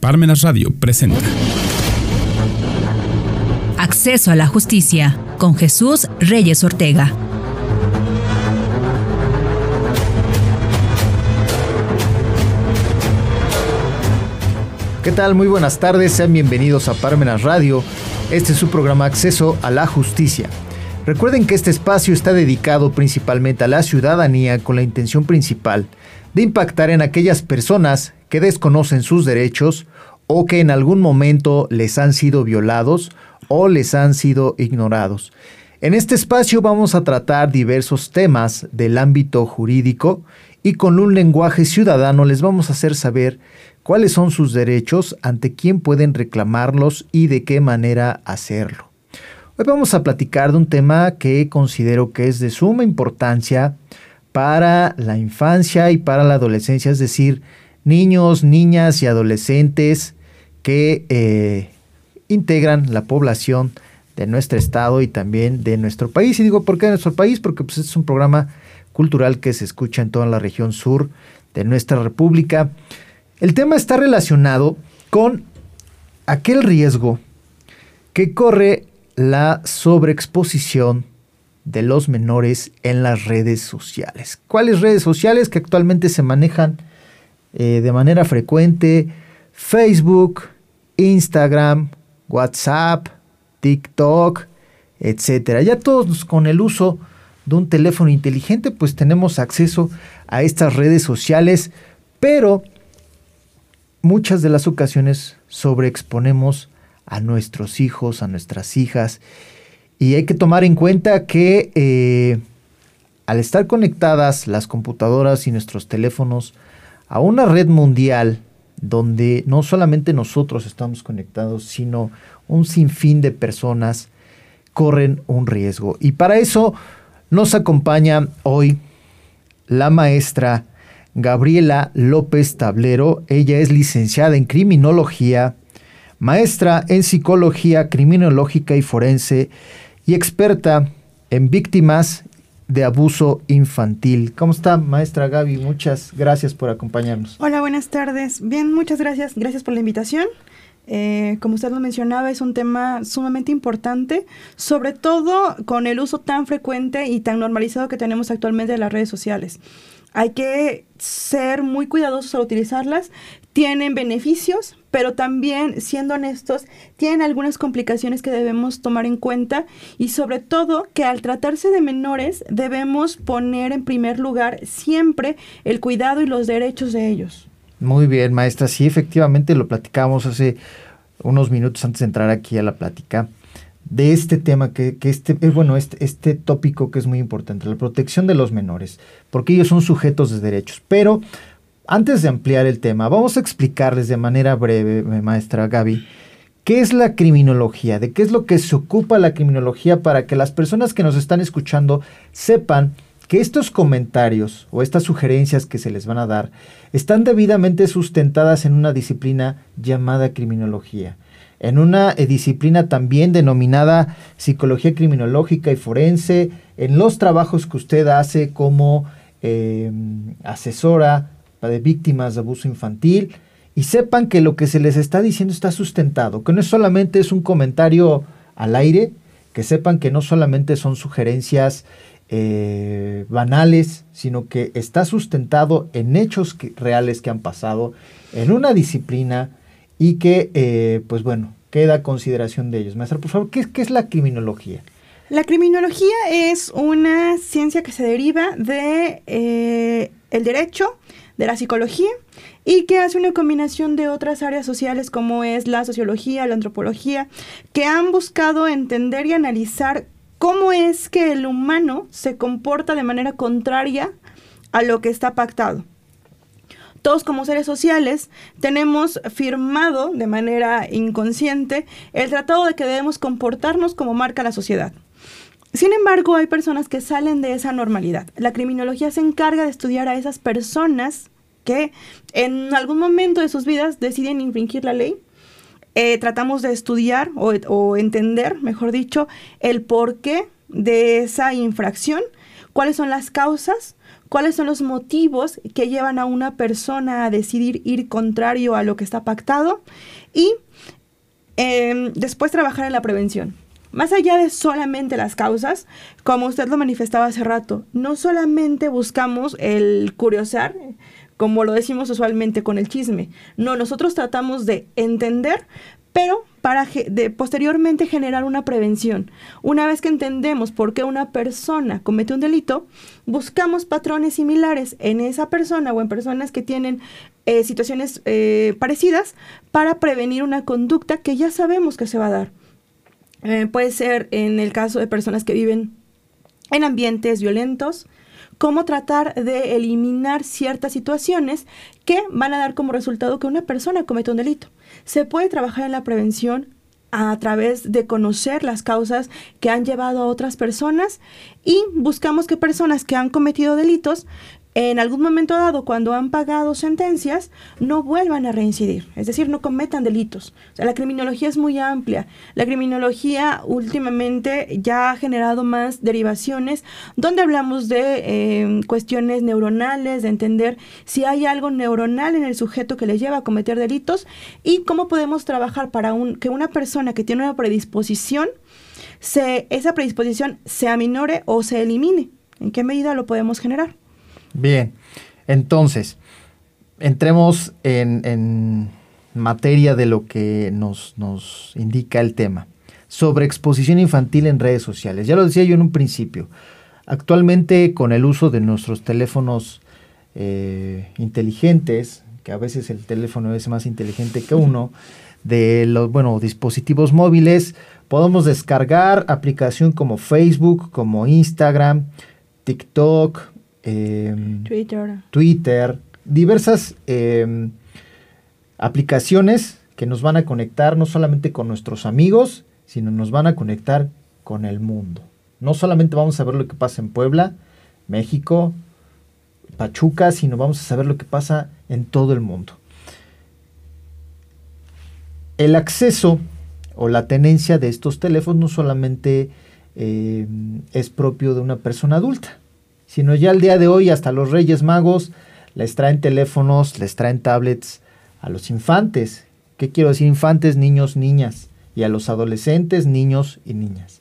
Parmenas Radio presenta. Acceso a la justicia con Jesús Reyes Ortega. ¿Qué tal? Muy buenas tardes, sean bienvenidos a Parmenas Radio. Este es su programa Acceso a la Justicia. Recuerden que este espacio está dedicado principalmente a la ciudadanía con la intención principal de impactar en aquellas personas que desconocen sus derechos o que en algún momento les han sido violados o les han sido ignorados. En este espacio vamos a tratar diversos temas del ámbito jurídico y con un lenguaje ciudadano les vamos a hacer saber cuáles son sus derechos, ante quién pueden reclamarlos y de qué manera hacerlo. Hoy vamos a platicar de un tema que considero que es de suma importancia para la infancia y para la adolescencia, es decir, niños, niñas y adolescentes que eh, integran la población de nuestro estado y también de nuestro país. Y digo, ¿por qué de nuestro país? Porque pues, es un programa cultural que se escucha en toda la región sur de nuestra república. El tema está relacionado con aquel riesgo que corre la sobreexposición de los menores en las redes sociales. ¿Cuáles redes sociales que actualmente se manejan eh, de manera frecuente? Facebook, Instagram, WhatsApp, TikTok, etcétera. Ya todos con el uso de un teléfono inteligente, pues tenemos acceso a estas redes sociales, pero muchas de las ocasiones sobreexponemos a nuestros hijos, a nuestras hijas. Y hay que tomar en cuenta que eh, al estar conectadas las computadoras y nuestros teléfonos a una red mundial donde no solamente nosotros estamos conectados, sino un sinfín de personas corren un riesgo. Y para eso nos acompaña hoy la maestra Gabriela López Tablero. Ella es licenciada en criminología maestra en psicología criminológica y forense y experta en víctimas de abuso infantil. ¿Cómo está, maestra Gaby? Muchas gracias por acompañarnos. Hola, buenas tardes. Bien, muchas gracias. Gracias por la invitación. Eh, como usted lo mencionaba, es un tema sumamente importante, sobre todo con el uso tan frecuente y tan normalizado que tenemos actualmente de las redes sociales. Hay que ser muy cuidadosos al utilizarlas. Tienen beneficios, pero también, siendo honestos, tienen algunas complicaciones que debemos tomar en cuenta y sobre todo que al tratarse de menores debemos poner en primer lugar siempre el cuidado y los derechos de ellos. Muy bien, maestra. Sí, efectivamente lo platicamos hace unos minutos antes de entrar aquí a la plática de este tema que, este es bueno este, este tópico que es muy importante la protección de los menores porque ellos son sujetos de derechos pero antes de ampliar el tema, vamos a explicarles de manera breve, maestra Gaby, qué es la criminología, de qué es lo que se ocupa la criminología para que las personas que nos están escuchando sepan que estos comentarios o estas sugerencias que se les van a dar están debidamente sustentadas en una disciplina llamada criminología, en una eh, disciplina también denominada psicología criminológica y forense, en los trabajos que usted hace como eh, asesora de víctimas de abuso infantil, y sepan que lo que se les está diciendo está sustentado, que no solamente es un comentario al aire, que sepan que no solamente son sugerencias eh, banales, sino que está sustentado en hechos reales que han pasado, en una disciplina y que, eh, pues bueno, queda consideración de ellos. Maestra, por favor, ¿qué, ¿qué, es la criminología? La criminología es una ciencia que se deriva de eh, el derecho, de la psicología y que hace una combinación de otras áreas sociales como es la sociología, la antropología, que han buscado entender y analizar cómo es que el humano se comporta de manera contraria a lo que está pactado. Todos como seres sociales tenemos firmado de manera inconsciente el tratado de que debemos comportarnos como marca la sociedad. Sin embargo, hay personas que salen de esa normalidad. La criminología se encarga de estudiar a esas personas que en algún momento de sus vidas deciden infringir la ley. Eh, tratamos de estudiar o, entender, mejor dicho, el porqué de esa infracción, cuáles son las causas, cuáles son los motivos que llevan a una persona a decidir ir contrario a lo que está pactado y em, después trabajar en la prevención. Más allá de solamente las causas, como usted lo manifestaba hace rato, no solamente buscamos el curiosar, como lo decimos usualmente con el chisme. No, nosotros tratamos de entender, pero para de, posteriormente generar una prevención. Una vez que entendemos por qué una persona comete un delito, buscamos patrones similares en esa persona o en personas que tienen eh, situaciones eh, parecidas para prevenir una conducta que ya sabemos que se va a dar. Eh, puede ser en el caso de personas que viven en ambientes violentos, cómo tratar de eliminar ciertas situaciones que van a dar como resultado que una persona cometa un delito. Se puede trabajar en la prevención a través de conocer las causas que han llevado a otras personas y buscamos que personas que han cometido delitos en algún momento dado, cuando han pagado sentencias, no vuelvan a reincidir, es decir, no cometan delitos. O sea, la criminología es muy amplia. La criminología últimamente ya ha generado más derivaciones donde hablamos de em, cuestiones neuronales, de entender si hay algo neuronal en el sujeto que le lleva a cometer delitos y cómo podemos trabajar para un, que una persona que tiene una predisposición, se, esa predisposición se aminore o se elimine. ¿En qué medida lo podemos generar? Bien, entonces, entremos en, materia de lo que nos, nos indica el tema. Sobre exposición infantil en redes sociales. Ya lo decía yo en un principio. Actualmente con el uso de nuestros teléfonos eh, inteligentes, que a veces el teléfono es más inteligente que uno, de los bueno, dispositivos móviles, podemos descargar aplicación como Facebook, como Instagram, TikTok, Em, Twitter. Twitter, diversas em, aplicaciones que nos van a conectar no solamente con nuestros amigos, sino nos van a conectar con el mundo. No solamente vamos a ver lo que pasa en Puebla, México, Pachuca, sino vamos a saber lo que pasa en todo el mundo. El acceso o la tenencia de estos teléfonos no solamente em, es propio de una persona adulta, sino ya al día de hoy hasta los Reyes Magos les traen teléfonos, les traen tablets a los infantes. ¿Qué quiero decir? Infantes, niños, niñas. Y a los adolescentes, niños y niñas.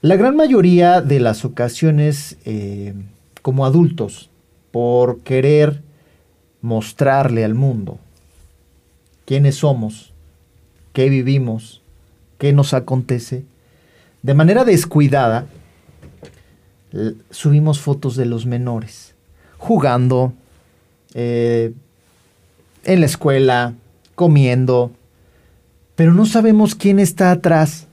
La gran mayoría de las ocasiones, eh, como adultos, por querer mostrarle al mundo quiénes somos, qué vivimos, qué nos acontece, de manera descuidada, subimos fotos de los menores jugando eh, en la escuela, comiendo, pero no sabemos quién está atrás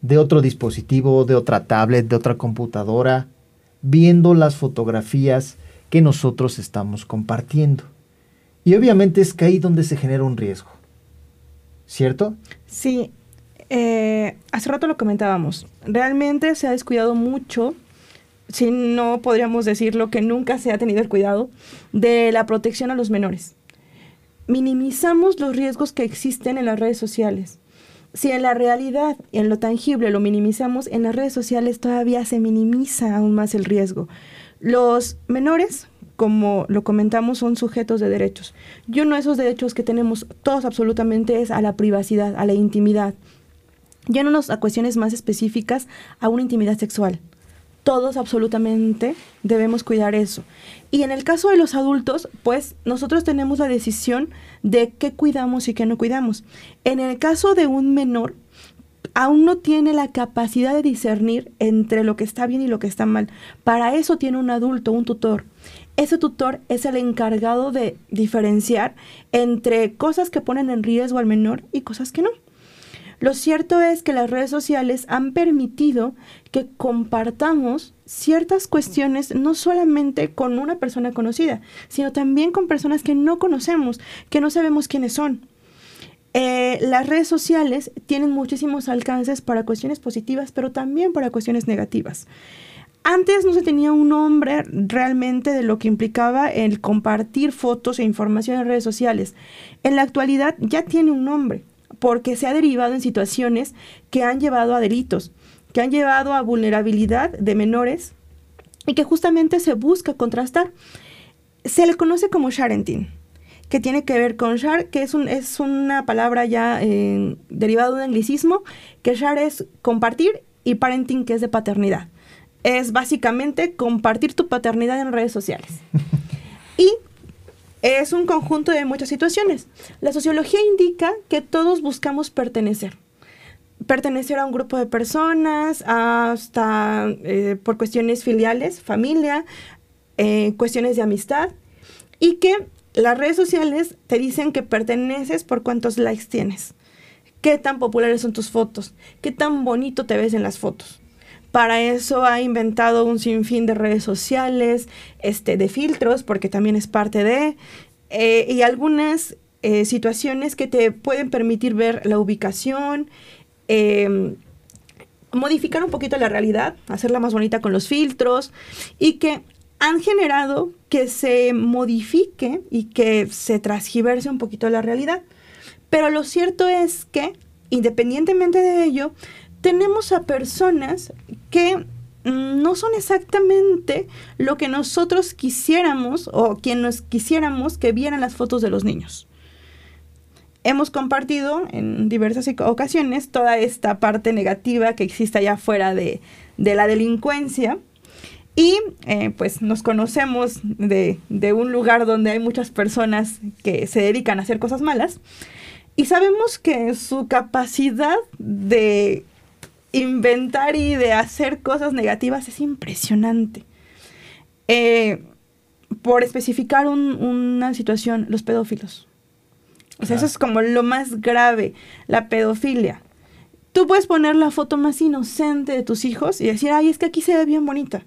de otro dispositivo, de otra tablet, de otra computadora, viendo las fotografías que nosotros estamos compartiendo. Y obviamente es que ahí donde se genera un riesgo. ¿Cierto? Sí. Eh, hace rato lo comentábamos. Realmente se ha descuidado mucho si no podríamos decirlo, que nunca se ha tenido el cuidado de la protección a los menores. Minimizamos los riesgos que existen en las redes sociales. Si en la realidad, en lo tangible, lo minimizamos, en las redes sociales todavía se minimiza aún más el riesgo. Los menores, como lo comentamos, son sujetos de derechos. Y uno de esos derechos que tenemos todos absolutamente es a la privacidad, a la intimidad. No a cuestiones más específicas, a una intimidad sexual todos absolutamente debemos cuidar eso. Y en el caso de los adultos, pues nosotros tenemos la decisión de qué cuidamos y qué no cuidamos. En el caso de un menor, aún no tiene la capacidad de discernir entre lo que está bien y lo que está mal. Para eso tiene un adulto, un tutor. Ese tutor es el encargado de diferenciar entre cosas que ponen en riesgo al menor y cosas que no. Lo cierto es que las redes sociales han permitido que compartamos ciertas cuestiones no solamente con una persona conocida, sino también con personas que no conocemos, que no sabemos quiénes son. Eh, las redes sociales tienen muchísimos alcances para cuestiones positivas, pero también para cuestiones negativas. Antes no se tenía un nombre realmente de lo que implicaba el compartir fotos e información en redes sociales. En la actualidad ya tiene un nombre porque se ha derivado en situaciones que han llevado a delitos, que han llevado a vulnerabilidad de menores y que justamente se busca contrastar. Se le conoce como sharenting, que tiene que ver con share, que es, un, es una palabra ya eh, derivada de un anglicismo, que share es compartir y parenting que es de paternidad. Es básicamente compartir tu paternidad en redes sociales. y es un conjunto de muchas situaciones. La sociología indica que todos buscamos pertenecer pertenecer a un grupo de personas, hasta eh, por cuestiones filiales, familia, eh, cuestiones de amistad, y que las redes sociales te dicen que perteneces por cuántos likes tienes, qué tan populares son tus fotos, qué tan bonito te ves en las fotos. Para eso ha inventado un sinfín de redes sociales, este, de filtros, porque también es parte de, eh, y algunas situaciones que te pueden permitir ver la ubicación, Em, modificar un poquito la realidad, hacerla más bonita con los filtros y que han generado que se modifique y que se transgiverse un poquito la realidad. Pero lo cierto es que, independientemente de ello, tenemos a personas que mm, no son exactamente lo que nosotros quisiéramos o quien nos quisiéramos que vieran las fotos de los niños hemos compartido en diversas ocasiones toda esta parte negativa que existe allá afuera de, la delincuencia. Y eh, pues nos conocemos de, de, un lugar donde hay muchas personas que se dedican a hacer cosas malas. Y sabemos que su capacidad de inventar y de hacer cosas negativas es impresionante. Eh, por especificar una situación, los pedófilos. O sea, eso es como lo más grave, la pedofilia. Tú puedes poner la foto más inocente de tus hijos y decir, ay, es que aquí se ve bien bonita.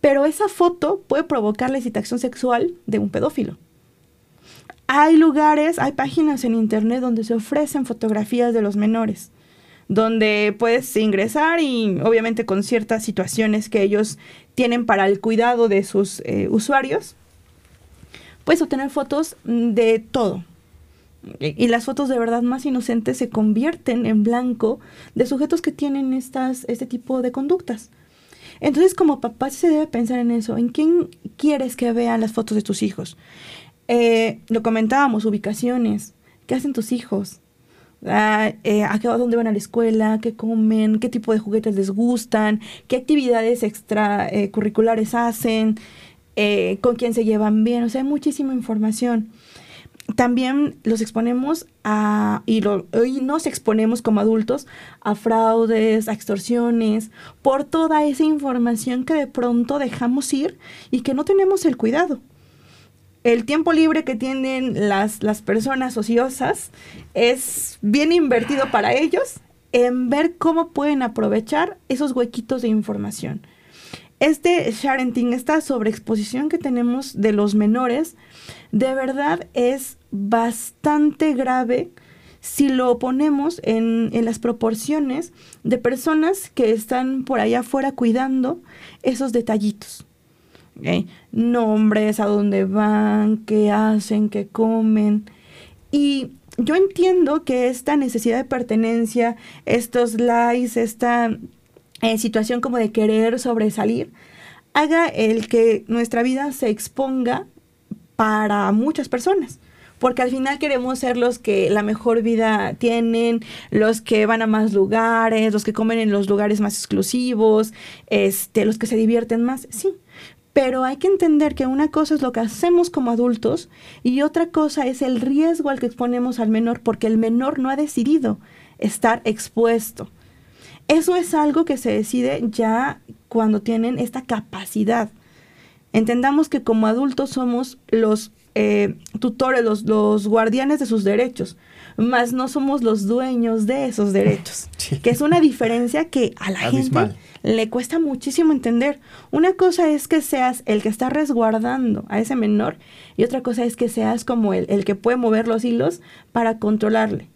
Pero esa foto puede provocar la excitación sexual de un pedófilo. Hay lugares, hay páginas en internet donde se ofrecen fotografías de los menores, donde puedes ingresar y obviamente con ciertas situaciones que ellos tienen para el cuidado de sus eh, usuarios, puedes obtener fotos de todo, y las fotos de verdad más inocentes se convierten en blanco de sujetos que tienen estas, este tipo de conductas. Entonces, como papá se debe pensar en eso, en quién quieres que vean las fotos de tus hijos. Eh, lo comentábamos, ubicaciones, qué hacen tus hijos, ah, eh, a, dónde van a la escuela, qué comen, qué tipo de juguetes les gustan, qué actividades extracurriculares hacen, eh, con quién se llevan bien, o sea, hay muchísima información. También los exponemos a, y hoy nos exponemos como adultos a fraudes, a extorsiones, por toda esa información que de pronto dejamos ir y que no tenemos el cuidado. El tiempo libre que tienen las, las personas ociosas es bien invertido para ellos en ver cómo pueden aprovechar esos huequitos de información. Este sharenting, esta sobreexposición que tenemos de los menores, de verdad es bastante grave si lo ponemos en, las proporciones de personas que están por allá afuera cuidando esos detallitos. Nombres, a dónde van, qué hacen, qué comen. Y yo entiendo que esta necesidad de pertenencia, estos likes, esta eh, situación como de querer sobresalir, haga el que nuestra vida se exponga para muchas personas porque al final queremos ser los que la mejor vida tienen, los que van a más lugares, los que comen en los lugares más exclusivos, este, los que se divierten más, sí. Pero hay que entender que una cosa es lo que hacemos como adultos y otra cosa es el riesgo al que exponemos al menor porque el menor no ha decidido estar expuesto. Eso es algo que se decide ya cuando tienen esta capacidad. Entendamos que como adultos somos los eh, tutores, los, guardianes de sus derechos, más no somos los dueños de esos derechos, que es una diferencia que a la gente le cuesta muchísimo entender. Una cosa es que seas el que está resguardando a ese menor y otra cosa es que seas como el, el que puede mover los hilos para controlarle.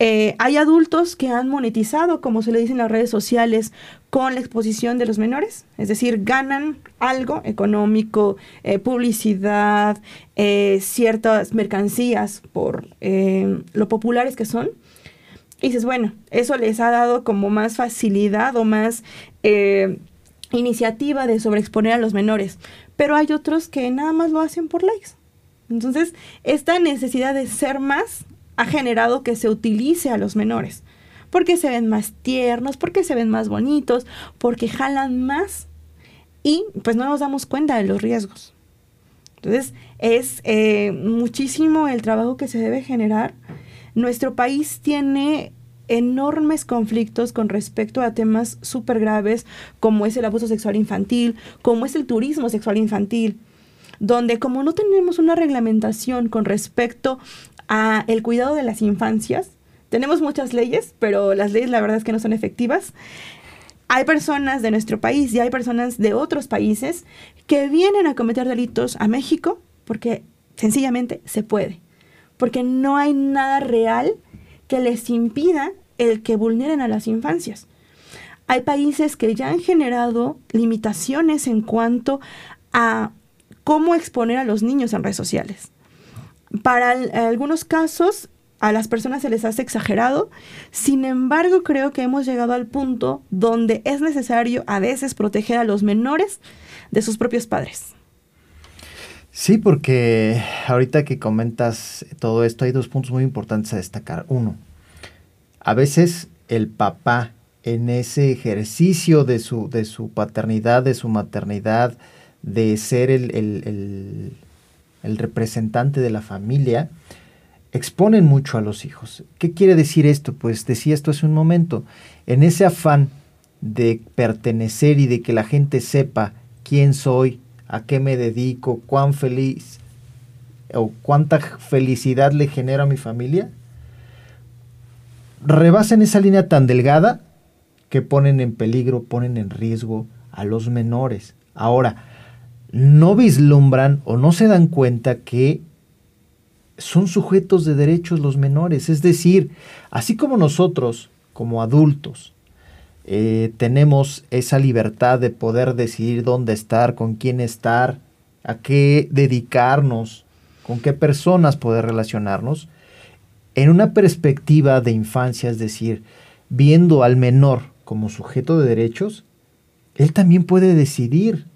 Eh, hay adultos que han monetizado, como se le dice en las redes sociales, con la exposición de los menores, es decir, ganan algo económico, eh, publicidad, eh, ciertas mercancías por lo populares que son. Y dices, bueno, eso les ha dado como más facilidad o más iniciativa de sobreexponer a los menores, pero hay otros que nada más lo hacen por likes. Entonces, esta necesidad de ser más ha generado que se utilice a los menores, porque se ven más tiernos, porque se ven más bonitos, porque jalan más y pues no nos damos cuenta de los riesgos. Entonces, es eh, muchísimo el trabajo que se debe generar. Nuestro país tiene enormes conflictos con respecto a temas súper graves como es el abuso sexual infantil, como es el turismo sexual infantil, donde como no tenemos una reglamentación con respecto a el cuidado de las infancias, tenemos muchas leyes, pero las leyes la verdad es que no son efectivas. Hay personas de nuestro país y hay personas de otros países que vienen a cometer delitos a México porque sencillamente se puede, porque no hay nada real que les impida el que vulneren a las infancias. Hay países que ya han generado limitaciones en cuanto a cómo exponer a los niños en redes sociales. Para algunos casos, a las personas se les hace exagerado, sin embargo creo que hemos llegado al punto donde es necesario a veces proteger a los menores de sus propios padres. Sí, porque ahorita que comentas todo esto hay dos puntos muy importantes a destacar. Uno, a veces el papá en ese ejercicio de su, de su paternidad, de su maternidad, de ser el, el representante de la familia, exponen mucho a los hijos. ¿Qué quiere decir esto? Pues decía esto hace un momento. En ese afán de pertenecer y de que la gente sepa quién soy, a qué me dedico, cuán feliz o cuánta felicidad le genera a mi familia, rebasan esa línea tan delgada que ponen en peligro, ponen en riesgo a los menores. Ahora, no vislumbran o no se dan cuenta que son sujetos de derechos los menores. Es decir, así como nosotros, como adultos, eh, tenemos esa libertad de poder decidir dónde estar, con quién estar, a qué dedicarnos, con qué personas poder relacionarnos, en una perspectiva de infancia, es decir, viendo al menor como sujeto de derechos, él también puede decidir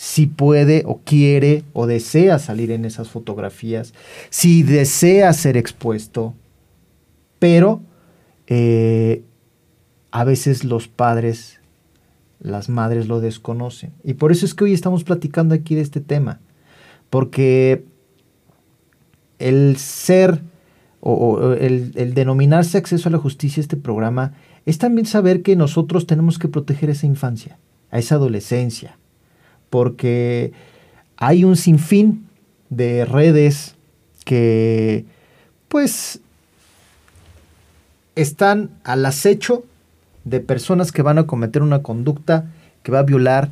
si puede o quiere o desea salir en esas fotografías, si desea ser expuesto, pero eh, a veces los padres, las madres lo desconocen. Y por eso es que hoy estamos platicando aquí de este tema. Porque el ser o, el, el, denominarse acceso a la justicia, este programa, es también saber que nosotros tenemos que proteger esa infancia, a esa adolescencia. Porque hay un sinfín de redes que pues están al acecho de personas que van a cometer una conducta que va a violar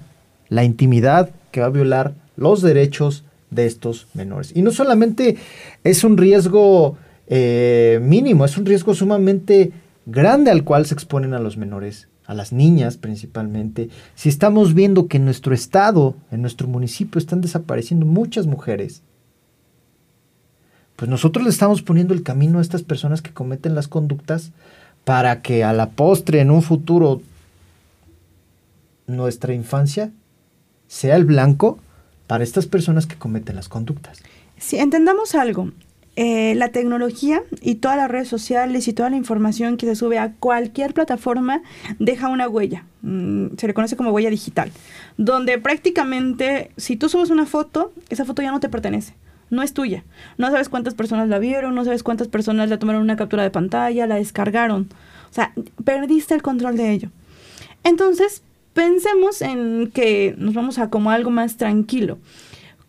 la intimidad, que va a violar los derechos de estos menores. Y no solamente es un riesgo eh, mínimo, es un riesgo sumamente grande al cual se exponen a los menores, a las niñas principalmente. Si estamos viendo que en nuestro estado, en nuestro municipio, están desapareciendo muchas mujeres, pues nosotros le estamos poniendo el camino a estas personas que cometen las conductas para que a la postre, en un futuro, nuestra infancia sea el blanco para estas personas que cometen las conductas. Si entendamos algo, eh, la tecnología y todas las redes sociales y toda la información que se sube a cualquier plataforma deja una huella. Mm, se le conoce como huella digital. Donde prácticamente, si tú subes una foto, esa foto ya no te pertenece no es tuya. No sabes cuántas personas la vieron, no sabes cuántas personas le tomaron una captura de pantalla, la descargaron. O sea, perdiste el control de ello. Entonces, pensemos en que nos vamos a como algo más tranquilo.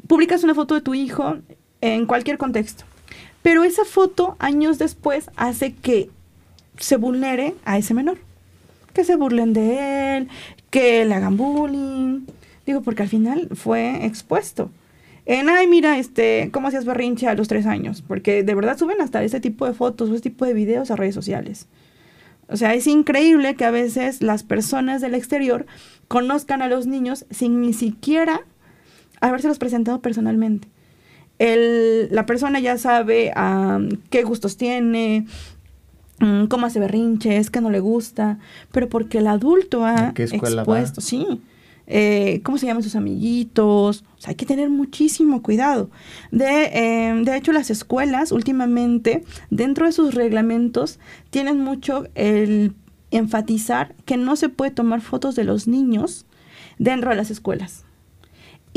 Publicas una foto de tu hijo en cualquier contexto, pero esa foto años después hace que se vulnere a ese menor. Que se burlen de él, que le hagan bullying. Digo, porque al final fue expuesto en, ay, mira, este, cómo hacías berrinche a los tres años, porque de verdad suben hasta ese tipo de fotos o ese tipo de videos a redes sociales. O sea, es increíble que a veces las personas del exterior conozcan a los niños sin ni siquiera habérselos presentado personalmente. El, la persona ya sabe qué gustos tiene, mm, cómo hace berrinches, qué no le gusta, pero porque el adulto ha expuesto, sí. eh, cómo se llaman sus amiguitos. O sea, hay que tener muchísimo cuidado. De, eh, de hecho, las escuelas últimamente, dentro de sus reglamentos, tienen mucho el enfatizar que no se puede tomar fotos de los niños dentro de las escuelas.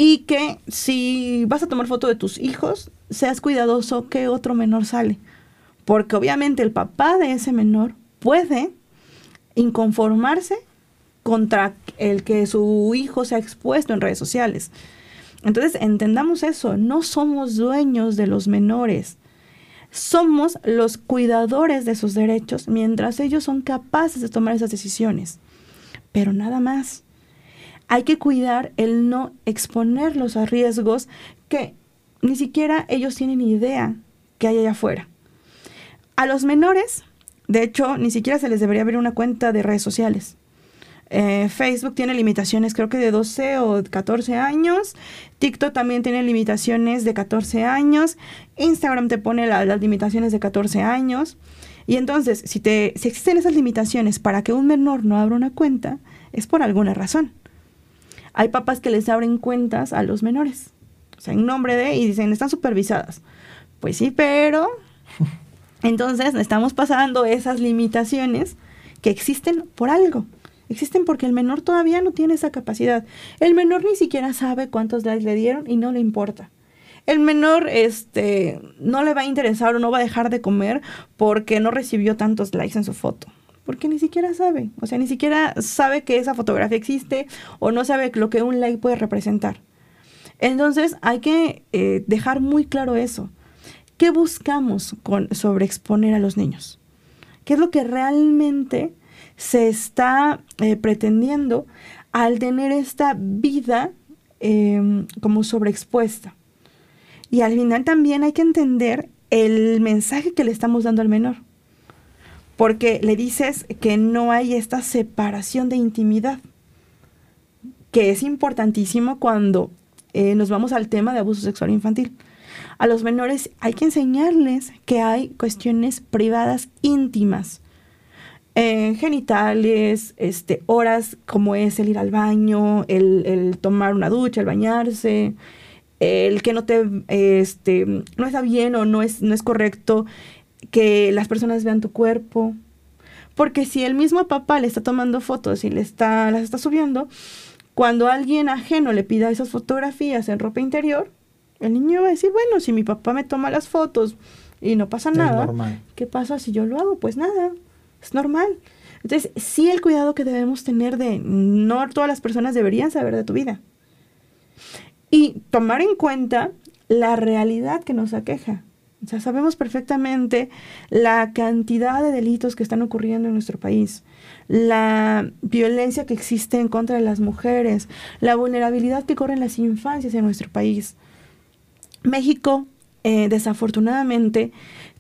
Y que si vas a tomar foto de tus hijos, seas cuidadoso que otro menor sale. Porque obviamente el papá de ese menor puede inconformarse contra el que su hijo se ha expuesto en redes sociales. Entonces, entendamos eso, no somos dueños de los menores. Somos los cuidadores de sus derechos mientras ellos son capaces de tomar esas decisiones. Pero nada más. Hay que cuidar el no exponerlos a riesgos que ni siquiera ellos tienen idea que hay allá afuera. A los menores, de hecho, ni siquiera se les debería abrir una cuenta de redes sociales. Eh, Facebook tiene limitaciones creo que de 12 o 14 años. TikTok también tiene limitaciones de 14 años. Instagram te pone las limitaciones de 14 años. Y entonces, si, te, si existen esas limitaciones para que un menor no abra una cuenta, es por alguna razón. Hay papás que les abren cuentas a los menores. O sea, en nombre de, y dicen, están supervisadas. Pues sí, pero... Entonces, estamos pasando esas limitaciones que existen por algo. Existen porque el menor todavía no tiene esa capacidad. El menor ni siquiera sabe cuántos likes le dieron y no le importa. El menor este, no le va a interesar o no va a dejar de comer porque no recibió tantos likes en su foto. Porque ni siquiera sabe. O sea, ni siquiera sabe que esa fotografía existe o no sabe lo que un like puede representar. Entonces hay que eh, dejar muy claro eso. ¿Qué buscamos con sobreexponer a los niños? ¿Qué es lo que realmente se está eh, pretendiendo al tener esta vida em, como sobreexpuesta. Y al final también hay que entender el mensaje que le estamos dando al menor. Porque le dices que no hay esta separación de intimidad, que es importantísimo cuando eh, nos vamos al tema de abuso sexual infantil. A los menores hay que enseñarles que hay cuestiones privadas íntimas genitales, este, horas como es el ir al baño, el, tomar una ducha, el bañarse, el que no te, este, no está bien o no es, no es correcto que las personas vean tu cuerpo. Porque si el mismo papá le está tomando fotos y le está, las está subiendo, cuando alguien ajeno le pida esas fotografías en ropa interior, el niño va a decir, bueno, si mi papá me toma las fotos y no pasa nada, ¿qué pasa si yo lo hago? Pues nada, es normal. Entonces, sí el cuidado que debemos tener de no todas las personas deberían saber de tu vida. Y tomar en cuenta la realidad que nos aqueja. O sea, sabemos perfectamente la cantidad de delitos que están ocurriendo en nuestro país, la violencia que existe en contra de las mujeres, la vulnerabilidad que corren las infancias en nuestro país. México, eh, desafortunadamente,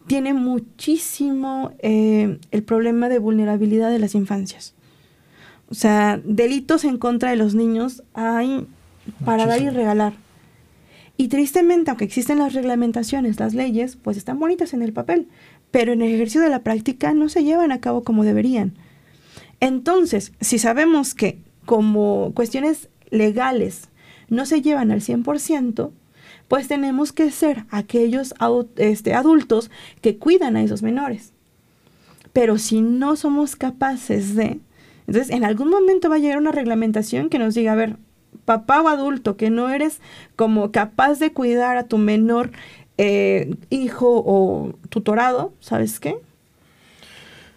tiene muchísimo eh, el problema de vulnerabilidad de las infancias. O sea, delitos en contra de los niños hay para dar y regalar. Y tristemente, aunque existen las reglamentaciones, las leyes, pues están bonitas en el papel, pero en el ejercicio de la práctica no se llevan a cabo como deberían. Entonces, si sabemos que como cuestiones legales no se llevan al 100%, pues tenemos que ser aquellos este, adultos que cuidan a esos menores. Pero si no somos capaces de, entonces en algún momento va a llegar una reglamentación que nos diga, a ver, papá o adulto, que no eres como capaz de cuidar a tu menor eh, hijo o tutorado, ¿sabes qué?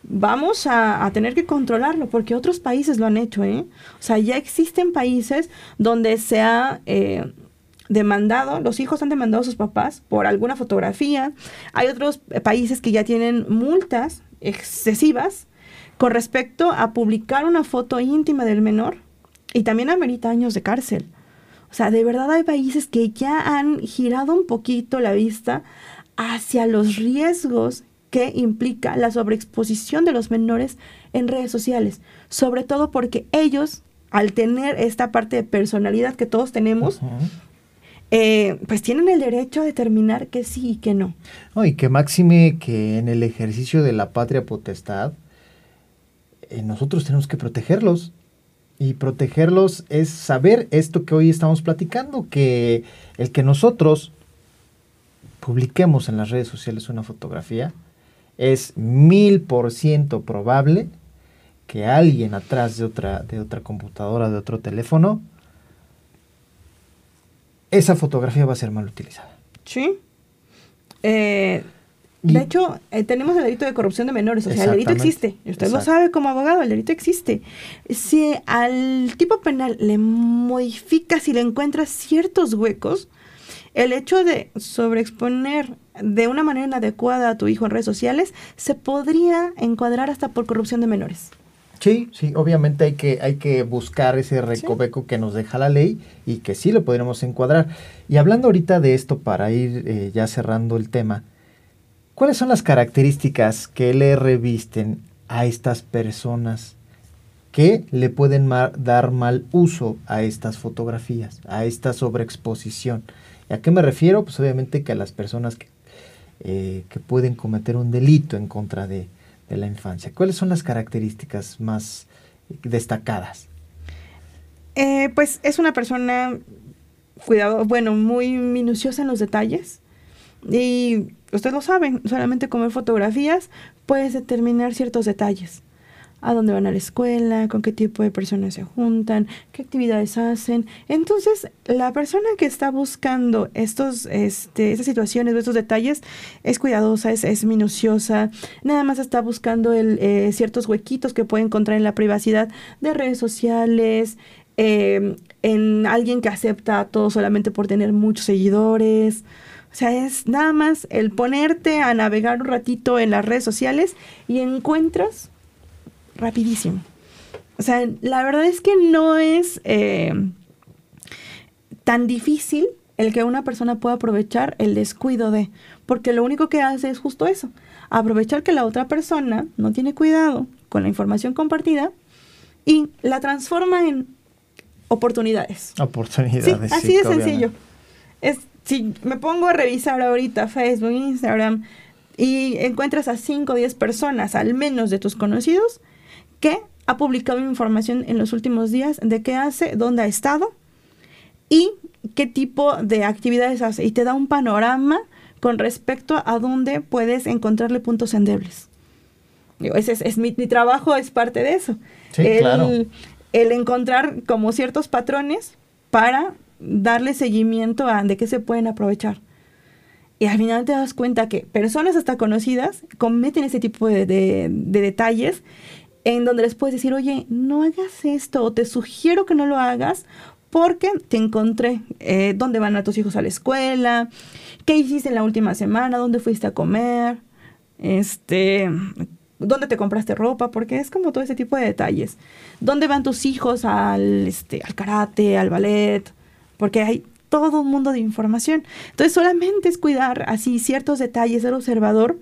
Vamos a, tener que controlarlo porque otros países lo han hecho, ¿eh? O sea, ya existen países donde se ha eh, demandado, los hijos han demandado a sus papás por alguna fotografía. Hay otros países que ya tienen multas excesivas con respecto a publicar una foto íntima del menor y también amerita años de cárcel. O sea, de verdad hay países que ya han girado un poquito la vista hacia los riesgos que implica la sobreexposición de los menores en redes sociales, sobre todo porque ellos, al tener esta parte de personalidad que todos tenemos, eh, pues tienen el derecho a determinar que sí y que no. y que máxime que en el ejercicio de la patria potestad, eh, nosotros tenemos que protegerlos. Y protegerlos es saber esto que hoy estamos platicando, que el que nosotros publiquemos en las redes sociales una fotografía, es mil por ciento probable que alguien atrás de otra, de otra computadora, de otro teléfono, esa fotografía va a ser mal utilizada. Sí. Eh, de hecho, eh, tenemos el delito de corrupción de menores, o sea, el delito existe. Usted lo sabe como abogado, el delito existe. Si al tipo penal le modificas y le encuentras ciertos huecos, el hecho de sobreexponer de una manera inadecuada a tu hijo en redes sociales se podría encuadrar hasta por corrupción de menores. Sí, sí, obviamente hay que, hay que buscar ese recoveco que nos deja la ley y que sí lo podremos encuadrar. Y hablando ahorita de esto para ir eh, ya cerrando el tema, ¿cuáles son las características que le revisten a estas personas que le pueden dar mal uso a estas fotografías, a esta sobreexposición? ¿Y a qué me refiero? Pues obviamente que a las personas que, eh, que pueden cometer un delito en contra de, de la infancia. ¿Cuáles son las características más destacadas? Eh, pues es una persona cuidado, bueno, muy minuciosa en los detalles. Y ustedes lo saben, solamente con ver fotografías puedes determinar ciertos detalles a dónde van a la escuela, con qué tipo de personas se juntan, qué actividades hacen. Entonces, la persona que está buscando estos, este, estas situaciones, estos detalles, es cuidadosa, es, minuciosa, nada más está buscando el, eh, ciertos huequitos que puede encontrar en la privacidad de redes sociales, em, en alguien que acepta a todo solamente por tener muchos seguidores. O sea, es nada más el ponerte a navegar un ratito en las redes sociales y encuentras rapidísimo. O sea, la verdad es que no es eh, tan difícil el que una persona pueda aprovechar el descuido de, porque lo único que hace es justo eso, aprovechar que la otra persona no tiene cuidado con la información compartida y la transforma en oportunidades. Oportunidades. Sí, así de sencillo. Es, si me pongo a revisar ahorita Facebook, Instagram y encuentras a 5 o 10 personas, al menos de tus conocidos, que ha publicado información en los últimos días de qué hace, dónde ha estado y qué tipo de actividades hace. Y te da un panorama con respecto a dónde puedes encontrarle puntos endebles. Ese es, mi, trabajo es parte de eso. el, el encontrar como ciertos patrones para darle seguimiento a de qué se pueden aprovechar. Y al final te das cuenta que personas hasta conocidas cometen ese tipo de, de detalles en donde les puedes decir, oye, no hagas esto, o te sugiero que no lo hagas porque te encontré eh, dónde van a tus hijos a la escuela, qué hiciste en la última semana, dónde fuiste a comer, este, dónde te compraste ropa, porque es como todo ese tipo de detalles. ¿Dónde van tus hijos al, este, al karate, al ballet? Porque hay todo un mundo de información. Entonces solamente es cuidar así ciertos detalles, ser observador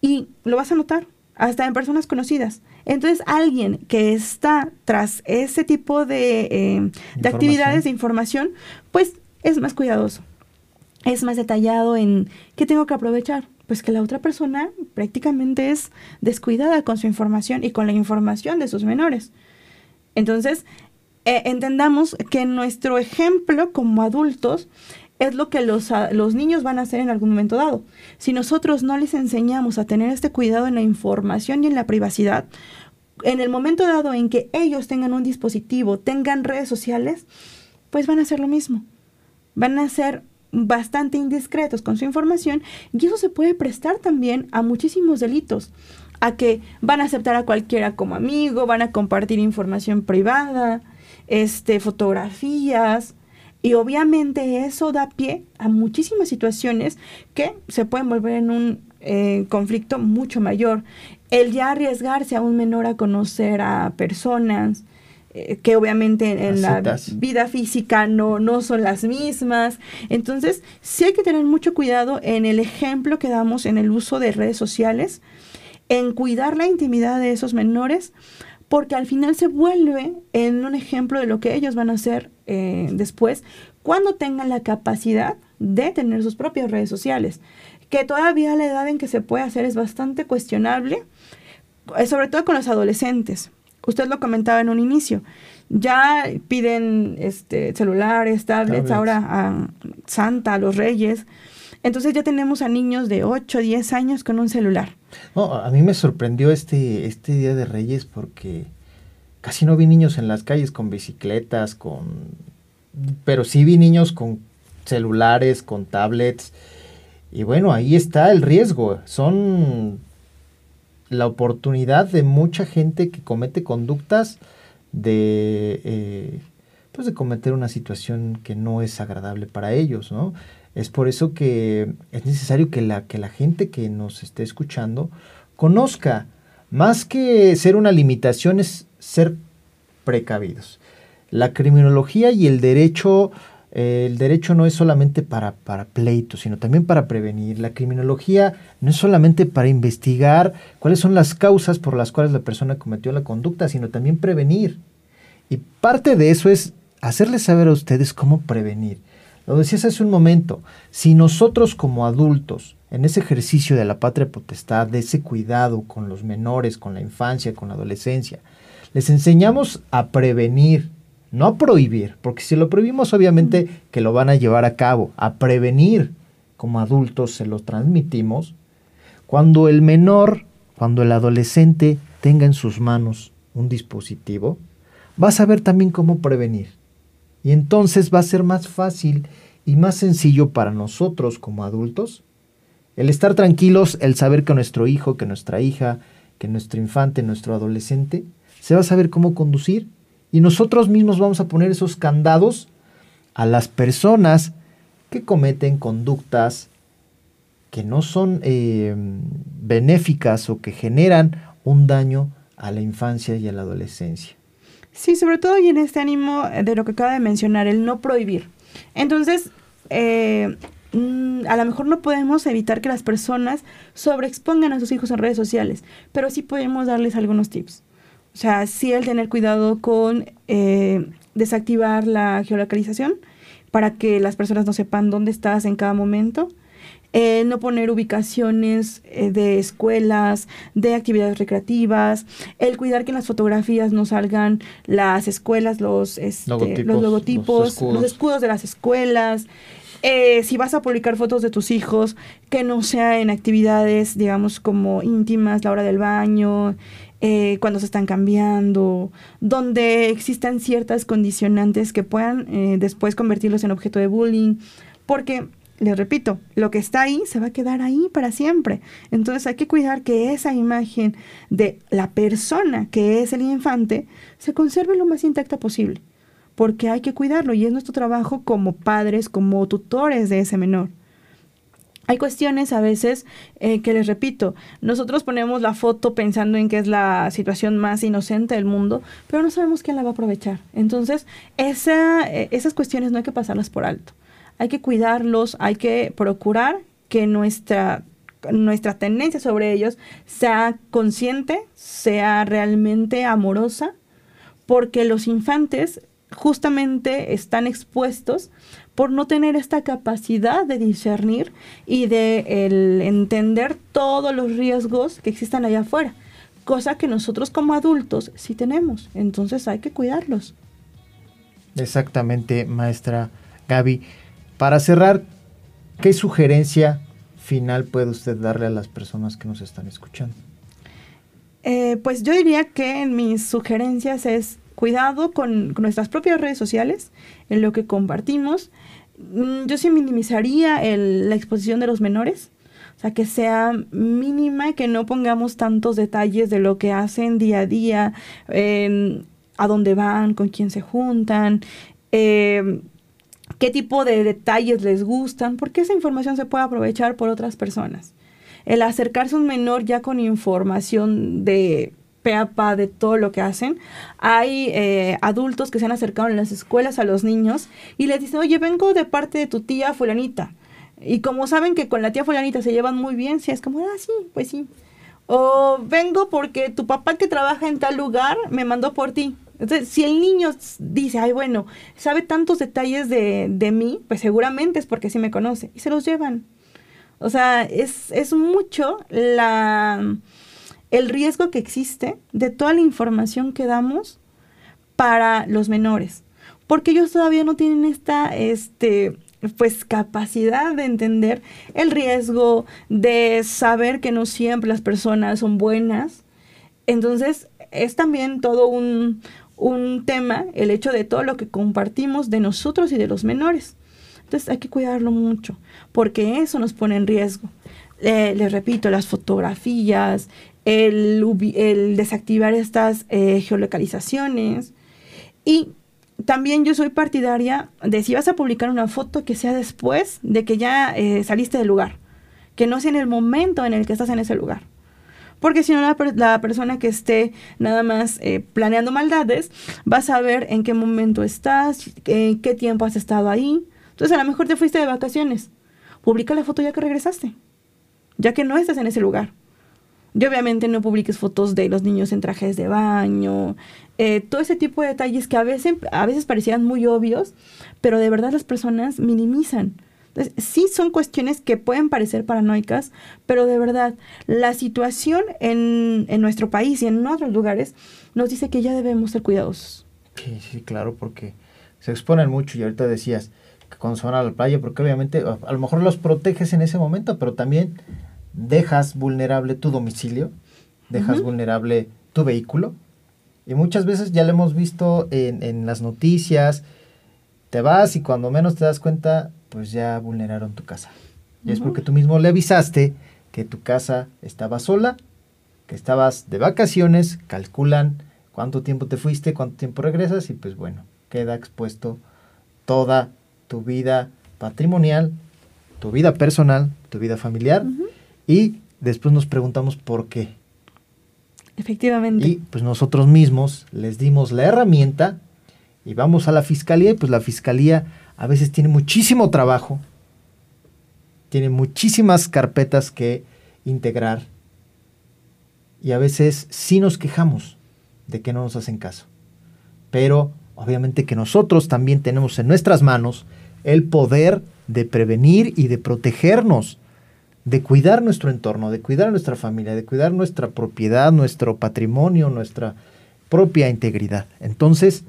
y lo vas a notar, hasta en personas conocidas. Entonces, alguien que está tras ese tipo de, eh, de actividades de información, pues es más cuidadoso, es más detallado en qué tengo que aprovechar. Pues que la otra persona prácticamente es descuidada con su información y con la información de sus menores. Entonces, eh, entendamos que nuestro ejemplo como adultos es lo que los, los, niños van a hacer en algún momento dado. Si nosotros no les enseñamos a tener este cuidado en la información y en la privacidad, en el momento dado en que ellos tengan un dispositivo, tengan redes sociales, pues van a hacer lo mismo. Van a ser bastante indiscretos con su información y eso se puede prestar también a muchísimos delitos, a que van a aceptar a cualquiera como amigo, van a compartir información privada, este, fotografías, y obviamente eso da pie a muchísimas situaciones que se pueden volver en un eh, conflicto mucho mayor. El ya arriesgarse a un menor a conocer a personas eh, que obviamente en la vida física no, no son las mismas. Entonces, sí hay que tener mucho cuidado en el ejemplo que damos en el uso de redes sociales, en cuidar la intimidad de esos menores, porque al final se vuelve en un ejemplo de lo que ellos van a hacer eh, después cuando tengan la capacidad de tener sus propias redes sociales, que todavía la edad en que se puede hacer es bastante cuestionable, eh, sobre todo con los adolescentes. usted lo comentaba en un inicio, ya piden este, celulares, tablets, ahora a Santa, a los Reyes. Entonces ya tenemos a niños de 8, 10 años con un celular. No, a mí me sorprendió este, este Día de Reyes porque casi no vi niños en las calles con bicicletas, con... Pero sí vi niños con celulares, con tablets. Y bueno, ahí está el riesgo. Son la oportunidad de mucha gente que comete conductas de, eh, pues de cometer una situación que no es agradable para ellos, ¿no? Es por eso que es necesario que la, que la gente que nos esté escuchando conozca, más que ser una limitación, es ser precavidos. La criminología y el derecho el derecho no es solamente para, para pleitos, sino también para prevenir. La criminología no es solamente para investigar cuáles son las causas por las cuales la persona cometió la conducta, sino también prevenir. Y parte de eso es hacerles saber a ustedes cómo prevenir. Lo decías hace un momento, si nosotros como adultos, en ese ejercicio de la patria potestad, de ese cuidado con los menores, con la infancia, con la adolescencia, les enseñamos a prevenir no a prohibir, porque si lo prohibimos obviamente que lo van a llevar a cabo, a prevenir como adultos se lo transmitimos, cuando el menor, cuando el adolescente tenga en sus manos un dispositivo, va a saber también cómo prevenir. Y entonces va a ser más fácil y más sencillo para nosotros como adultos el estar tranquilos, el saber que nuestro hijo, que nuestra hija, que nuestro infante, nuestro adolescente, se va a saber cómo conducir y nosotros mismos vamos a poner esos candados a las personas que cometen conductas que no son eh, benéficas o que generan un daño a la infancia y a la adolescencia. Sí, sobre todo y en este ánimo de lo que acaba de mencionar, el no prohibir. Entonces, eh, mm, a lo mejor no podemos evitar que las personas sobreexpongan a sus hijos en redes sociales, pero sí podemos darles algunos tips. O sea, sí el tener cuidado con eh, desactivar la geolocalización para que las personas no sepan dónde estás en cada momento. Eh, no poner ubicaciones eh, de escuelas, de actividades recreativas, el cuidar que en las fotografías no salgan las escuelas, los, este, logotipos, los, logotipos los, escudos. de las escuelas. si vas a publicar fotos de tus hijos, que no sea en actividades, digamos, como íntimas, la hora del baño, eh, cuando se están cambiando, donde existan ciertas condicionantes que puedan eh, después convertirlos en objeto de bullying, porque, les repito, lo que está ahí se va a quedar ahí para siempre. Entonces hay que cuidar que esa imagen de la persona que es el infante se conserve lo más intacta posible, porque hay que cuidarlo y es nuestro trabajo como padres, como tutores de ese menor. Hay cuestiones a veces eh, que les repito, nosotros ponemos la foto pensando en que es la situación más inocente del mundo, pero no sabemos quién la va a aprovechar. Entonces, eh, esas cuestiones no hay que pasarlas por alto. Hay que cuidarlos, hay que procurar que nuestra, nuestra tendencia sobre ellos sea consciente, sea realmente amorosa, porque los infantes justamente están expuestos por no tener esta capacidad de discernir y de el entender todos los riesgos que existan allá afuera, cosa que nosotros como adultos sí tenemos, entonces hay que cuidarlos. Exactamente, maestra Gaby. Para cerrar, ¿qué sugerencia final puede usted darle a las personas que nos están escuchando? Eh, pues yo diría que mis sugerencias es cuidado con, nuestras propias redes sociales, en lo que compartimos. Mm, yo sí minimizaría la exposición de los menores, o sea, que sea mínima que no pongamos tantos detalles de lo que hacen día a día, a dónde van, con quién se juntan, em, qué tipo de detalles les gustan, porque esa información se puede aprovechar por otras personas. El acercarse a un menor ya con información de peapa de todo lo que hacen. Hay eh, adultos que se han acercado en las escuelas a los niños y les dicen, oye, vengo de parte de tu tía fulanita. Y como saben que con la tía fulanita se llevan muy bien, si es como, ah, sí, pues sí. O vengo porque tu papá que trabaja en tal lugar me mandó por ti. Entonces, si el niño dice, ay, bueno, sabe tantos detalles de, de mí, pues seguramente es porque sí me conoce. Y se los llevan. O sea, es, es mucho la el riesgo que existe de toda la información que damos para los menores, porque ellos todavía no tienen esta, este, pues capacidad de entender el riesgo, de saber que no siempre las personas son buenas. Entonces, es también todo un, un tema el hecho de todo lo que compartimos de nosotros y de los menores. Entonces hay que cuidarlo mucho, porque eso nos pone en riesgo. les repito, las fotografías, el, el desactivar estas eh, geolocalizaciones. Y también yo soy partidaria de si vas a publicar una foto que sea después de que ya eh, saliste del lugar, que no sea en el momento en el que estás en ese lugar. Porque si no, la, persona que esté nada más eh, planeando maldades va a saber en qué momento estás, en qué tiempo has estado ahí. Entonces, a lo mejor te fuiste de vacaciones. Publica la foto ya que regresaste, ya que no estás en ese lugar. Y obviamente no publiques fotos de los niños en trajes de baño, eh, todo ese tipo de detalles que a veces, a veces parecían muy obvios, pero de verdad las personas minimizan. Sí son cuestiones que pueden parecer paranoicas, pero de verdad, la situación en, en nuestro país y en otros lugares nos dice que ya debemos ser cuidadosos. Sí, sí, claro, porque se exponen mucho y ahorita decías que cuando se van a la playa, porque obviamente a lo mejor los proteges en ese momento, pero también dejas vulnerable tu domicilio, dejas vulnerable tu vehículo. Y muchas veces ya lo hemos visto en, en, las noticias, te vas y cuando menos te das cuenta, pues ya vulneraron tu casa. Y es porque tú mismo le avisaste que tu casa estaba sola, que estabas de vacaciones, calculan cuánto tiempo te fuiste, cuánto tiempo regresas y pues bueno, queda expuesto toda tu vida patrimonial, tu vida personal, tu vida familiar y después nos preguntamos por qué. Efectivamente. Y pues nosotros mismos les dimos la herramienta y vamos a la fiscalía y pues la fiscalía a veces tiene muchísimo trabajo, tiene muchísimas carpetas que integrar y a veces sí nos quejamos de que no nos hacen caso. Pero obviamente que nosotros también tenemos en nuestras manos el poder de prevenir y de protegernos de cuidar nuestro entorno, de cuidar nuestra familia, de cuidar nuestra propiedad, nuestro patrimonio, nuestra propia integridad. Entonces,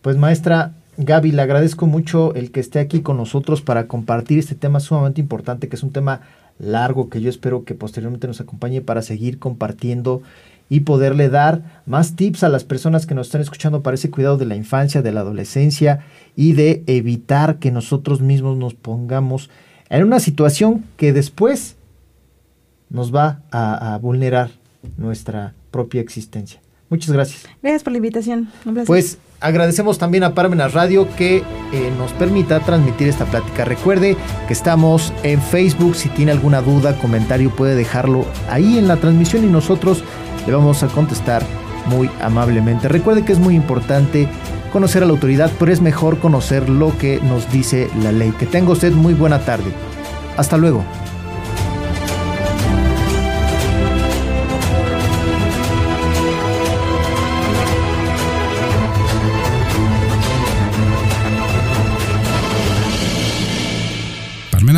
pues maestra Gaby, le agradezco mucho el que esté aquí con nosotros para compartir este tema sumamente importante, que es un tema largo que yo espero que posteriormente nos acompañe para seguir compartiendo y poderle dar más tips a las personas que nos están escuchando para ese cuidado de la infancia, de la adolescencia y de evitar que nosotros mismos nos pongamos en una situación que después nos va a, vulnerar nuestra propia existencia. Muchas gracias. Gracias por la invitación. Pues agradecemos también a Parmenas Radio que eh, nos permita transmitir esta plática. Recuerde que estamos en Facebook. Si tiene alguna duda, comentario, puede dejarlo ahí en la transmisión y nosotros le vamos a contestar muy amablemente. Recuerde que es muy importante conocer a la autoridad, pero es mejor conocer lo que nos dice la ley. Que tenga usted muy buena tarde. Hasta luego.